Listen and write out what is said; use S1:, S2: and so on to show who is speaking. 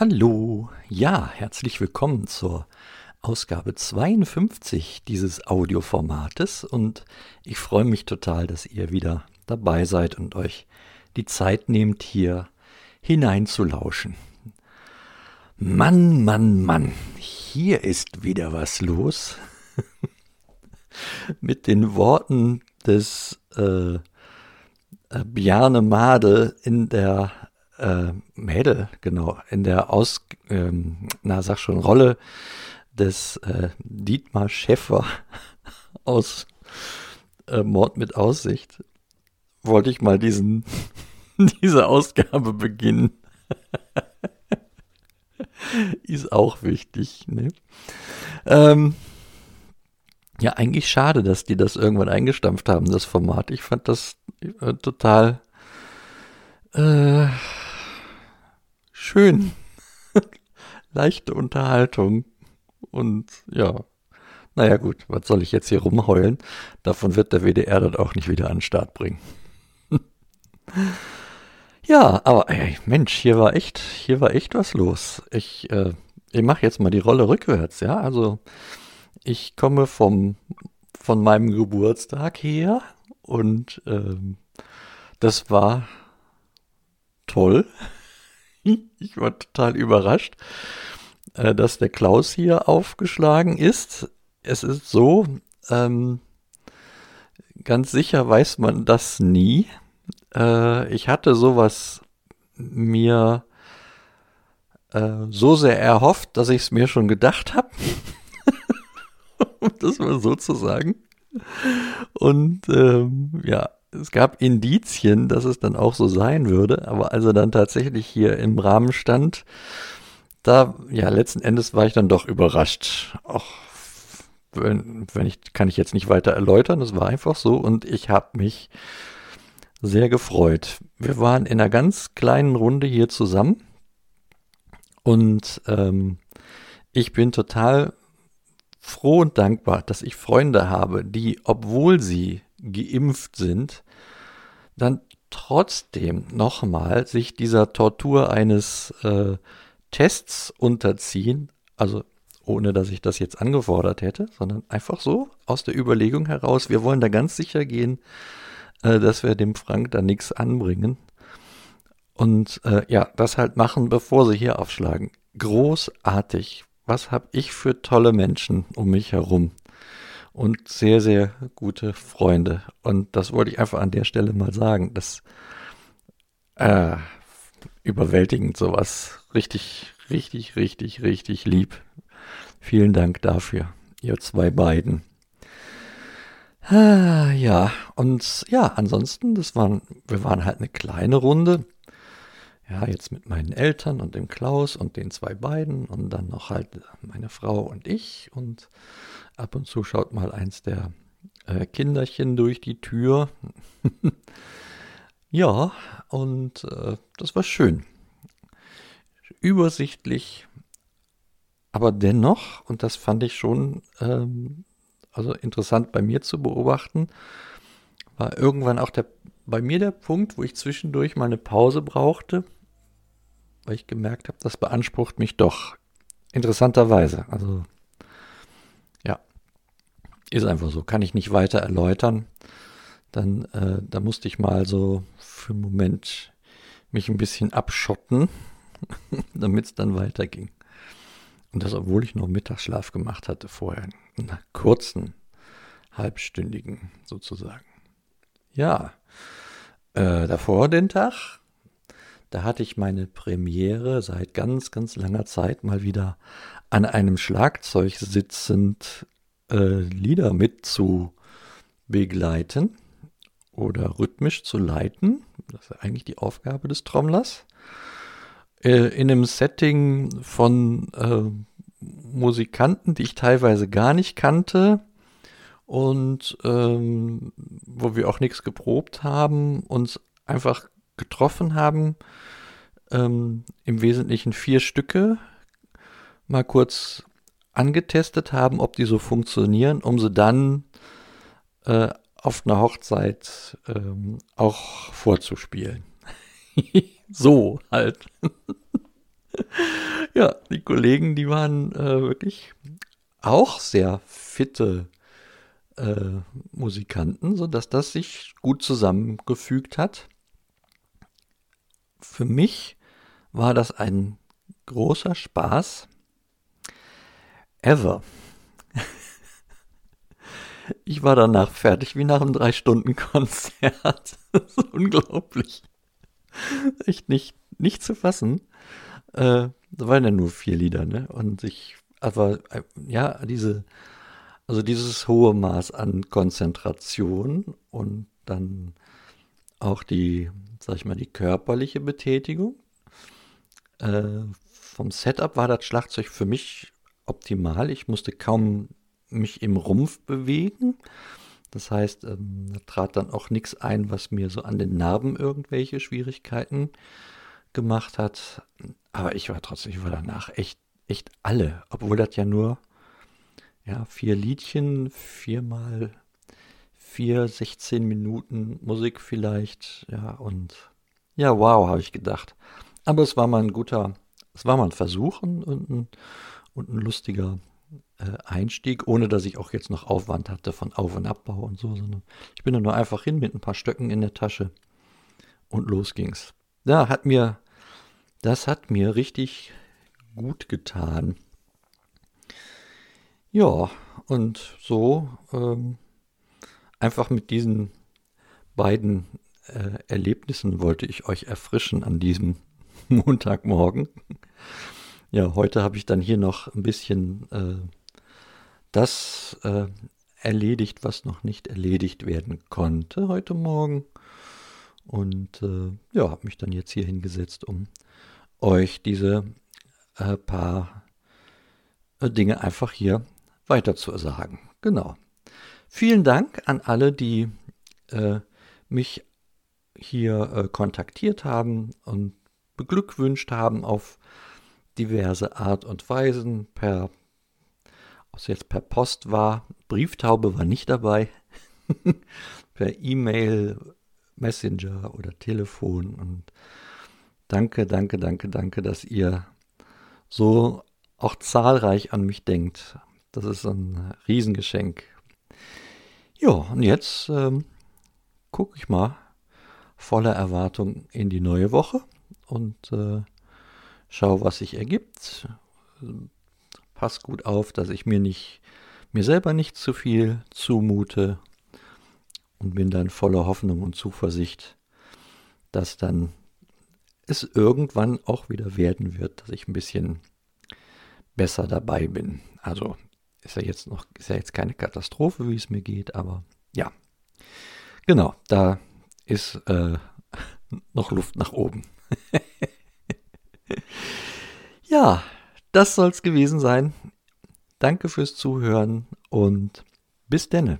S1: Hallo, ja, herzlich willkommen zur Ausgabe 52 dieses Audioformates und ich freue mich total, dass ihr wieder dabei seid und euch die Zeit nehmt, hier hineinzulauschen. Mann, Mann, Mann, hier ist wieder was los. Mit den Worten des äh, äh, Bjarne Made in der äh, Mädel, genau, in der Aus, ähm, na sag schon, Rolle des äh, Dietmar Schäffer aus äh, Mord mit Aussicht, wollte ich mal diesen, diese Ausgabe beginnen. Ist auch wichtig, ne? Ähm, ja, eigentlich schade, dass die das irgendwann eingestampft haben, das Format. Ich fand das äh, total äh, schön. Leichte Unterhaltung. Und ja, naja gut, was soll ich jetzt hier rumheulen? Davon wird der WDR das auch nicht wieder an den Start bringen. ja, aber ey, Mensch, hier war echt, hier war echt was los. Ich, äh, ich mache jetzt mal die Rolle rückwärts, ja. Also ich komme vom, von meinem Geburtstag her und ähm, das war toll. ich war total überrascht, äh, dass der Klaus hier aufgeschlagen ist. Es ist so, ähm, ganz sicher weiß man das nie. Äh, ich hatte sowas mir äh, so sehr erhofft, dass ich es mir schon gedacht habe. um das mal so zu sagen. Und ähm, ja, es gab Indizien, dass es dann auch so sein würde, aber als er dann tatsächlich hier im Rahmen stand, da, ja, letzten Endes war ich dann doch überrascht. Auch wenn, wenn ich, kann ich jetzt nicht weiter erläutern, es war einfach so und ich habe mich sehr gefreut. Wir waren in einer ganz kleinen Runde hier zusammen und ähm, ich bin total froh und dankbar, dass ich Freunde habe, die, obwohl sie geimpft sind, dann trotzdem nochmal sich dieser Tortur eines äh, Tests unterziehen, also ohne dass ich das jetzt angefordert hätte, sondern einfach so aus der Überlegung heraus, wir wollen da ganz sicher gehen, äh, dass wir dem Frank da nichts anbringen. Und äh, ja, das halt machen, bevor sie hier aufschlagen. Großartig. Was habe ich für tolle Menschen um mich herum und sehr, sehr gute Freunde. Und das wollte ich einfach an der Stelle mal sagen. Das äh, überwältigend sowas. Richtig, richtig, richtig, richtig lieb. Vielen Dank dafür, ihr zwei beiden. Ah, ja, und ja, ansonsten, das waren, wir waren halt eine kleine Runde. Ja, jetzt mit meinen Eltern und dem Klaus und den zwei beiden und dann noch halt meine Frau und ich und Ab und zu schaut mal eins der äh, Kinderchen durch die Tür. ja, und äh, das war schön. Übersichtlich, aber dennoch, und das fand ich schon ähm, also interessant bei mir zu beobachten, war irgendwann auch der, bei mir der Punkt, wo ich zwischendurch mal eine Pause brauchte, weil ich gemerkt habe, das beansprucht mich doch. Interessanterweise. Also ist einfach so, kann ich nicht weiter erläutern. Dann, äh, da musste ich mal so für einen Moment mich ein bisschen abschotten, damit es dann weiterging. Und das, obwohl ich noch Mittagsschlaf gemacht hatte vorher, einen kurzen, halbstündigen sozusagen. Ja, äh, davor den Tag, da hatte ich meine Premiere seit ganz, ganz langer Zeit mal wieder an einem Schlagzeug sitzend äh, Lieder mit zu begleiten oder rhythmisch zu leiten. Das ist eigentlich die Aufgabe des Trommlers. Äh, in einem Setting von äh, Musikanten, die ich teilweise gar nicht kannte und ähm, wo wir auch nichts geprobt haben, uns einfach getroffen haben. Ähm, Im Wesentlichen vier Stücke mal kurz angetestet haben, ob die so funktionieren, um sie dann äh, auf einer Hochzeit ähm, auch vorzuspielen. so halt. Ja, die Kollegen, die waren äh, wirklich auch sehr fitte äh, Musikanten, sodass das sich gut zusammengefügt hat. Für mich war das ein großer Spaß. Ever. Ich war danach fertig wie nach einem Drei-Stunden-Konzert. Das ist unglaublich. Echt nicht, nicht zu fassen. Äh, da waren ja nur vier Lieder, ne? Und ich, aber äh, ja, diese, also dieses hohe Maß an Konzentration und dann auch die, sag ich mal, die körperliche Betätigung. Äh, vom Setup war das Schlagzeug für mich optimal. Ich musste kaum mich im Rumpf bewegen. Das heißt, ähm, da trat dann auch nichts ein, was mir so an den Narben irgendwelche Schwierigkeiten gemacht hat. Aber ich war trotzdem, ich war danach echt, echt alle, obwohl das ja nur ja, vier Liedchen, viermal vier, 16 Minuten Musik vielleicht, ja, und ja, wow, habe ich gedacht. Aber es war mal ein guter, es war mal ein Versuch und ein, und ein lustiger äh, Einstieg, ohne dass ich auch jetzt noch Aufwand hatte von Auf- und Abbau und so, sondern ich bin da nur einfach hin mit ein paar Stöcken in der Tasche und los ging's. Ja, hat mir, das hat mir richtig gut getan. Ja, und so ähm, einfach mit diesen beiden äh, Erlebnissen wollte ich euch erfrischen an diesem Montagmorgen. Ja, heute habe ich dann hier noch ein bisschen äh, das äh, erledigt, was noch nicht erledigt werden konnte heute Morgen. Und äh, ja, habe mich dann jetzt hier hingesetzt, um euch diese äh, paar äh, Dinge einfach hier weiter zu sagen. Genau. Vielen Dank an alle, die äh, mich hier kontaktiert haben und beglückwünscht haben auf diverse Art und Weisen, per, ob es jetzt per Post war, Brieftaube war nicht dabei, per E-Mail, Messenger oder Telefon und danke, danke, danke, danke, dass ihr so auch zahlreich an mich denkt. Das ist ein Riesengeschenk. Ja, und jetzt ähm, gucke ich mal voller Erwartung in die neue Woche und äh, schau, was sich ergibt. Pass gut auf, dass ich mir nicht, mir selber nicht zu viel zumute und bin dann voller Hoffnung und Zuversicht, dass dann es irgendwann auch wieder werden wird, dass ich ein bisschen besser dabei bin. Also ist ja jetzt noch, ist ja jetzt keine Katastrophe, wie es mir geht, aber ja. Genau, da ist äh, noch Luft nach oben. ja, das soll es gewesen sein. Danke fürs Zuhören und bis denne.